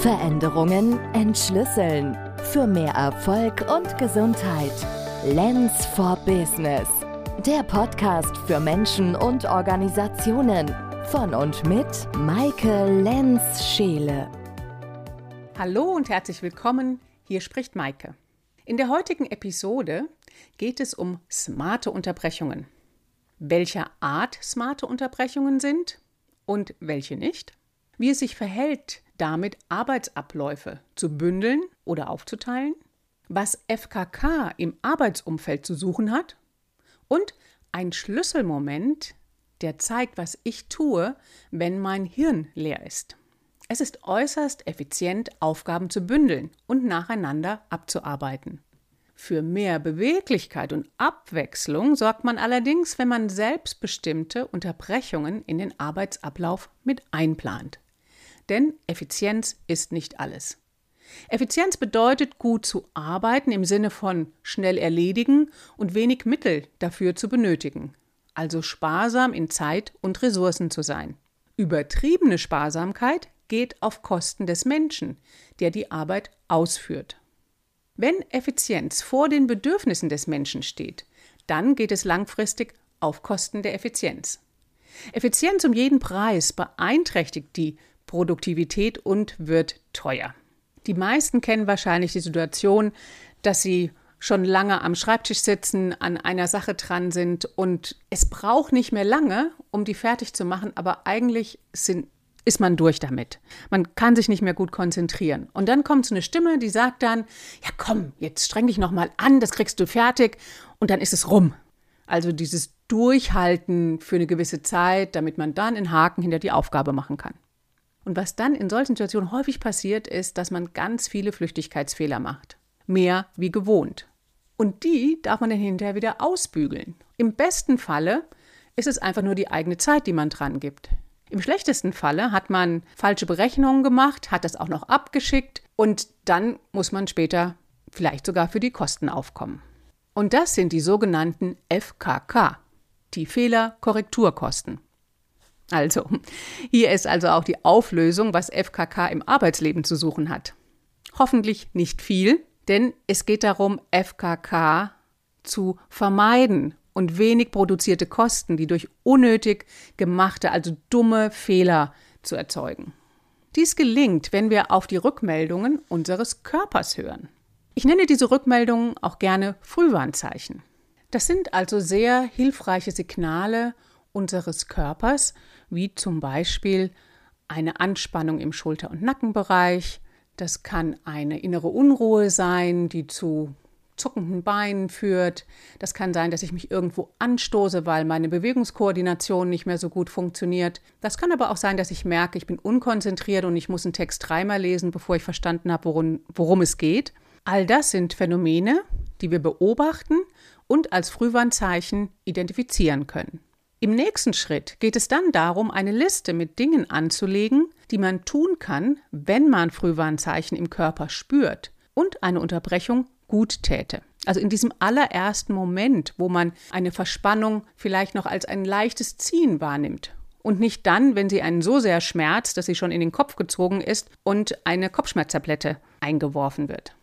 Veränderungen entschlüsseln. Für mehr Erfolg und Gesundheit. Lens for Business. Der Podcast für Menschen und Organisationen. Von und mit Maike Lenz-Scheele. Hallo und herzlich willkommen. Hier spricht Maike. In der heutigen Episode geht es um smarte Unterbrechungen. Welcher Art smarte Unterbrechungen sind und welche nicht? Wie es sich verhält, damit Arbeitsabläufe zu bündeln oder aufzuteilen, was FKK im Arbeitsumfeld zu suchen hat und ein Schlüsselmoment, der zeigt, was ich tue, wenn mein Hirn leer ist. Es ist äußerst effizient, Aufgaben zu bündeln und nacheinander abzuarbeiten. Für mehr Beweglichkeit und Abwechslung sorgt man allerdings, wenn man selbstbestimmte Unterbrechungen in den Arbeitsablauf mit einplant. Denn Effizienz ist nicht alles. Effizienz bedeutet gut zu arbeiten im Sinne von schnell erledigen und wenig Mittel dafür zu benötigen, also sparsam in Zeit und Ressourcen zu sein. Übertriebene Sparsamkeit geht auf Kosten des Menschen, der die Arbeit ausführt. Wenn Effizienz vor den Bedürfnissen des Menschen steht, dann geht es langfristig auf Kosten der Effizienz. Effizienz um jeden Preis beeinträchtigt die Produktivität und wird teuer. Die meisten kennen wahrscheinlich die Situation, dass sie schon lange am Schreibtisch sitzen, an einer Sache dran sind und es braucht nicht mehr lange, um die fertig zu machen, aber eigentlich sind, ist man durch damit. Man kann sich nicht mehr gut konzentrieren. Und dann kommt so eine Stimme, die sagt dann, ja komm, jetzt streng dich nochmal an, das kriegst du fertig und dann ist es rum. Also dieses Durchhalten für eine gewisse Zeit, damit man dann einen Haken hinter die Aufgabe machen kann. Und was dann in solchen Situationen häufig passiert, ist, dass man ganz viele Flüchtigkeitsfehler macht. Mehr wie gewohnt. Und die darf man dann hinterher wieder ausbügeln. Im besten Falle ist es einfach nur die eigene Zeit, die man dran gibt. Im schlechtesten Falle hat man falsche Berechnungen gemacht, hat das auch noch abgeschickt und dann muss man später vielleicht sogar für die Kosten aufkommen. Und das sind die sogenannten FKK, die Fehlerkorrekturkosten. Also, hier ist also auch die Auflösung, was FKK im Arbeitsleben zu suchen hat. Hoffentlich nicht viel, denn es geht darum, FKK zu vermeiden und wenig produzierte Kosten, die durch unnötig gemachte, also dumme Fehler zu erzeugen. Dies gelingt, wenn wir auf die Rückmeldungen unseres Körpers hören. Ich nenne diese Rückmeldungen auch gerne Frühwarnzeichen. Das sind also sehr hilfreiche Signale unseres Körpers, wie zum Beispiel eine Anspannung im Schulter- und Nackenbereich. Das kann eine innere Unruhe sein, die zu zuckenden Beinen führt. Das kann sein, dass ich mich irgendwo anstoße, weil meine Bewegungskoordination nicht mehr so gut funktioniert. Das kann aber auch sein, dass ich merke, ich bin unkonzentriert und ich muss einen Text dreimal lesen, bevor ich verstanden habe, worum, worum es geht. All das sind Phänomene, die wir beobachten und als Frühwarnzeichen identifizieren können. Im nächsten Schritt geht es dann darum, eine Liste mit Dingen anzulegen, die man tun kann, wenn man Frühwarnzeichen im Körper spürt und eine Unterbrechung gut täte. Also in diesem allerersten Moment, wo man eine Verspannung vielleicht noch als ein leichtes Ziehen wahrnimmt und nicht dann, wenn sie einen so sehr schmerzt, dass sie schon in den Kopf gezogen ist und eine Kopfschmerztablette eingeworfen wird.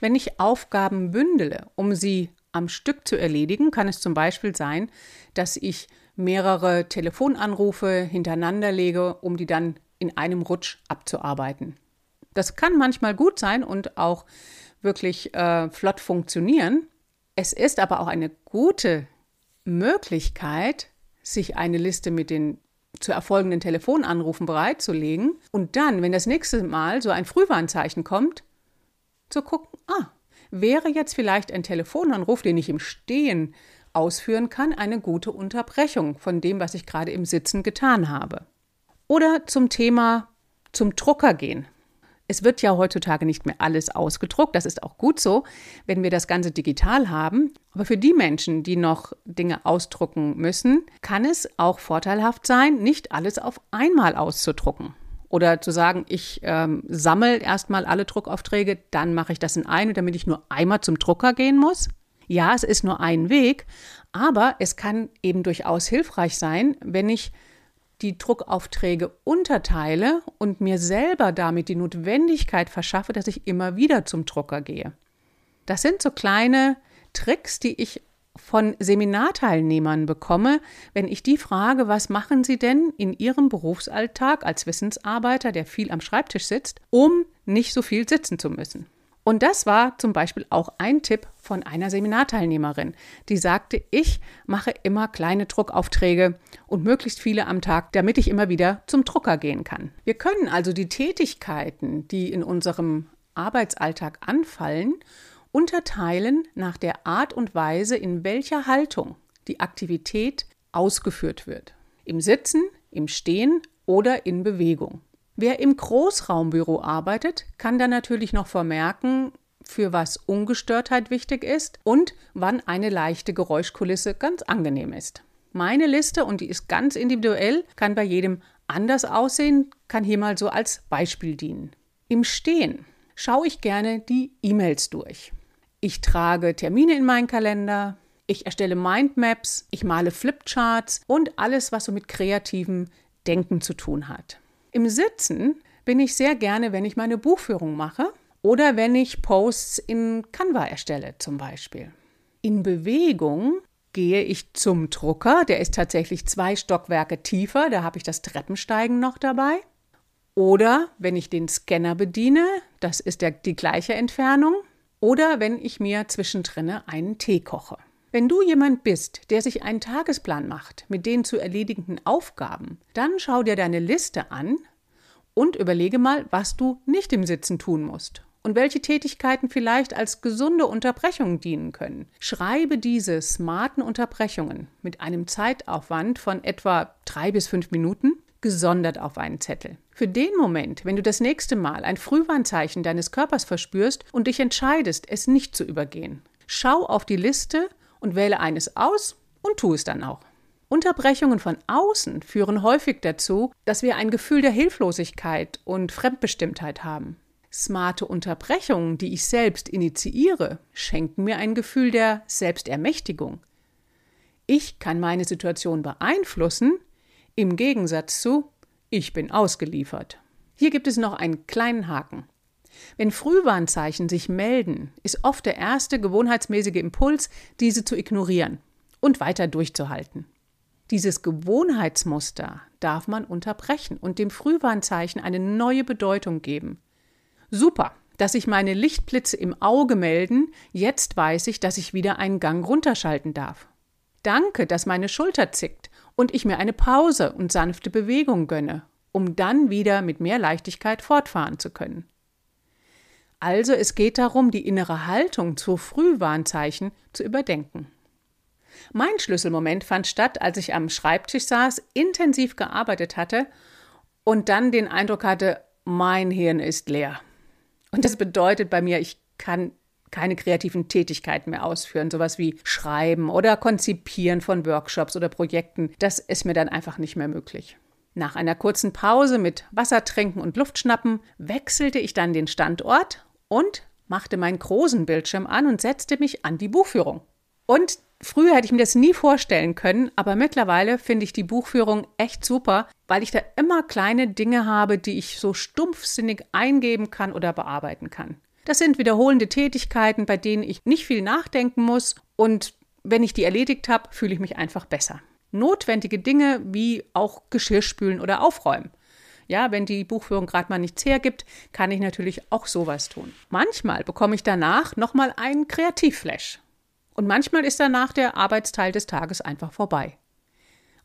Wenn ich Aufgaben bündele, um sie am Stück zu erledigen, kann es zum Beispiel sein, dass ich mehrere Telefonanrufe hintereinander lege, um die dann in einem Rutsch abzuarbeiten. Das kann manchmal gut sein und auch wirklich äh, flott funktionieren. Es ist aber auch eine gute Möglichkeit, sich eine Liste mit den zu erfolgenden Telefonanrufen bereitzulegen und dann, wenn das nächste Mal so ein Frühwarnzeichen kommt, zu gucken, ah, wäre jetzt vielleicht ein Telefonanruf, den ich im Stehen ausführen kann, eine gute Unterbrechung von dem, was ich gerade im Sitzen getan habe. Oder zum Thema zum Drucker gehen. Es wird ja heutzutage nicht mehr alles ausgedruckt, das ist auch gut so, wenn wir das Ganze digital haben. Aber für die Menschen, die noch Dinge ausdrucken müssen, kann es auch vorteilhaft sein, nicht alles auf einmal auszudrucken. Oder zu sagen, ich ähm, sammle erstmal alle Druckaufträge, dann mache ich das in einen, damit ich nur einmal zum Drucker gehen muss. Ja, es ist nur ein Weg, aber es kann eben durchaus hilfreich sein, wenn ich die Druckaufträge unterteile und mir selber damit die Notwendigkeit verschaffe, dass ich immer wieder zum Drucker gehe. Das sind so kleine Tricks, die ich von Seminarteilnehmern bekomme, wenn ich die frage, was machen sie denn in ihrem Berufsalltag als Wissensarbeiter, der viel am Schreibtisch sitzt, um nicht so viel sitzen zu müssen. Und das war zum Beispiel auch ein Tipp von einer Seminarteilnehmerin, die sagte, ich mache immer kleine Druckaufträge und möglichst viele am Tag, damit ich immer wieder zum Drucker gehen kann. Wir können also die Tätigkeiten, die in unserem Arbeitsalltag anfallen, unterteilen nach der Art und Weise, in welcher Haltung die Aktivität ausgeführt wird. Im Sitzen, im Stehen oder in Bewegung. Wer im Großraumbüro arbeitet, kann dann natürlich noch vermerken, für was Ungestörtheit wichtig ist und wann eine leichte Geräuschkulisse ganz angenehm ist. Meine Liste, und die ist ganz individuell, kann bei jedem anders aussehen, kann hier mal so als Beispiel dienen. Im Stehen schaue ich gerne die E-Mails durch. Ich trage Termine in meinen Kalender, ich erstelle Mindmaps, ich male Flipcharts und alles, was so mit kreativem Denken zu tun hat. Im Sitzen bin ich sehr gerne, wenn ich meine Buchführung mache oder wenn ich Posts in Canva erstelle zum Beispiel. In Bewegung gehe ich zum Drucker, der ist tatsächlich zwei Stockwerke tiefer, da habe ich das Treppensteigen noch dabei. Oder wenn ich den Scanner bediene, das ist der, die gleiche Entfernung, oder wenn ich mir zwischendrin einen Tee koche. Wenn du jemand bist, der sich einen Tagesplan macht mit den zu erledigenden Aufgaben, dann schau dir deine Liste an und überlege mal, was du nicht im Sitzen tun musst und welche Tätigkeiten vielleicht als gesunde Unterbrechungen dienen können. Schreibe diese smarten Unterbrechungen mit einem Zeitaufwand von etwa drei bis fünf Minuten gesondert auf einen Zettel. Für den Moment, wenn du das nächste Mal ein Frühwarnzeichen deines Körpers verspürst und dich entscheidest, es nicht zu übergehen. Schau auf die Liste und wähle eines aus und tu es dann auch. Unterbrechungen von außen führen häufig dazu, dass wir ein Gefühl der Hilflosigkeit und Fremdbestimmtheit haben. Smarte Unterbrechungen, die ich selbst initiiere, schenken mir ein Gefühl der Selbstermächtigung. Ich kann meine Situation beeinflussen, im Gegensatz zu ich bin ausgeliefert. Hier gibt es noch einen kleinen Haken. Wenn Frühwarnzeichen sich melden, ist oft der erste gewohnheitsmäßige Impuls, diese zu ignorieren und weiter durchzuhalten. Dieses Gewohnheitsmuster darf man unterbrechen und dem Frühwarnzeichen eine neue Bedeutung geben. Super, dass sich meine Lichtblitze im Auge melden, jetzt weiß ich, dass ich wieder einen Gang runterschalten darf. Danke, dass meine Schulter zickt und ich mir eine Pause und sanfte Bewegung gönne, um dann wieder mit mehr Leichtigkeit fortfahren zu können. Also es geht darum, die innere Haltung zu Frühwarnzeichen zu überdenken. Mein Schlüsselmoment fand statt, als ich am Schreibtisch saß, intensiv gearbeitet hatte und dann den Eindruck hatte, mein Hirn ist leer. Und das bedeutet bei mir, ich kann keine kreativen Tätigkeiten mehr ausführen, sowas wie Schreiben oder Konzipieren von Workshops oder Projekten. Das ist mir dann einfach nicht mehr möglich. Nach einer kurzen Pause mit Wasser trinken und Luft schnappen wechselte ich dann den Standort und machte meinen großen Bildschirm an und setzte mich an die Buchführung. Und früher hätte ich mir das nie vorstellen können, aber mittlerweile finde ich die Buchführung echt super, weil ich da immer kleine Dinge habe, die ich so stumpfsinnig eingeben kann oder bearbeiten kann. Das sind wiederholende Tätigkeiten, bei denen ich nicht viel nachdenken muss und wenn ich die erledigt habe, fühle ich mich einfach besser. Notwendige Dinge wie auch Geschirrspülen oder Aufräumen. Ja, wenn die Buchführung gerade mal nichts hergibt, kann ich natürlich auch sowas tun. Manchmal bekomme ich danach nochmal einen Kreativflash. Und manchmal ist danach der Arbeitsteil des Tages einfach vorbei.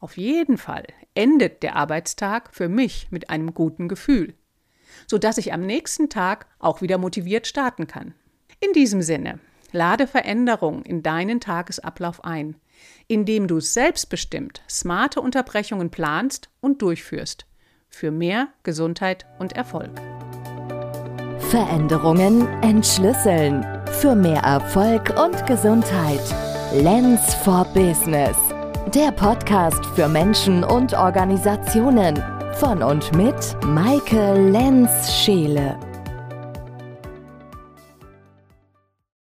Auf jeden Fall endet der Arbeitstag für mich mit einem guten Gefühl sodass ich am nächsten Tag auch wieder motiviert starten kann. In diesem Sinne, lade Veränderung in deinen Tagesablauf ein, indem du selbstbestimmt smarte Unterbrechungen planst und durchführst. Für mehr Gesundheit und Erfolg. Veränderungen entschlüsseln. Für mehr Erfolg und Gesundheit. Lens for Business. Der Podcast für Menschen und Organisationen von und mit Maike Lenz-Scheele.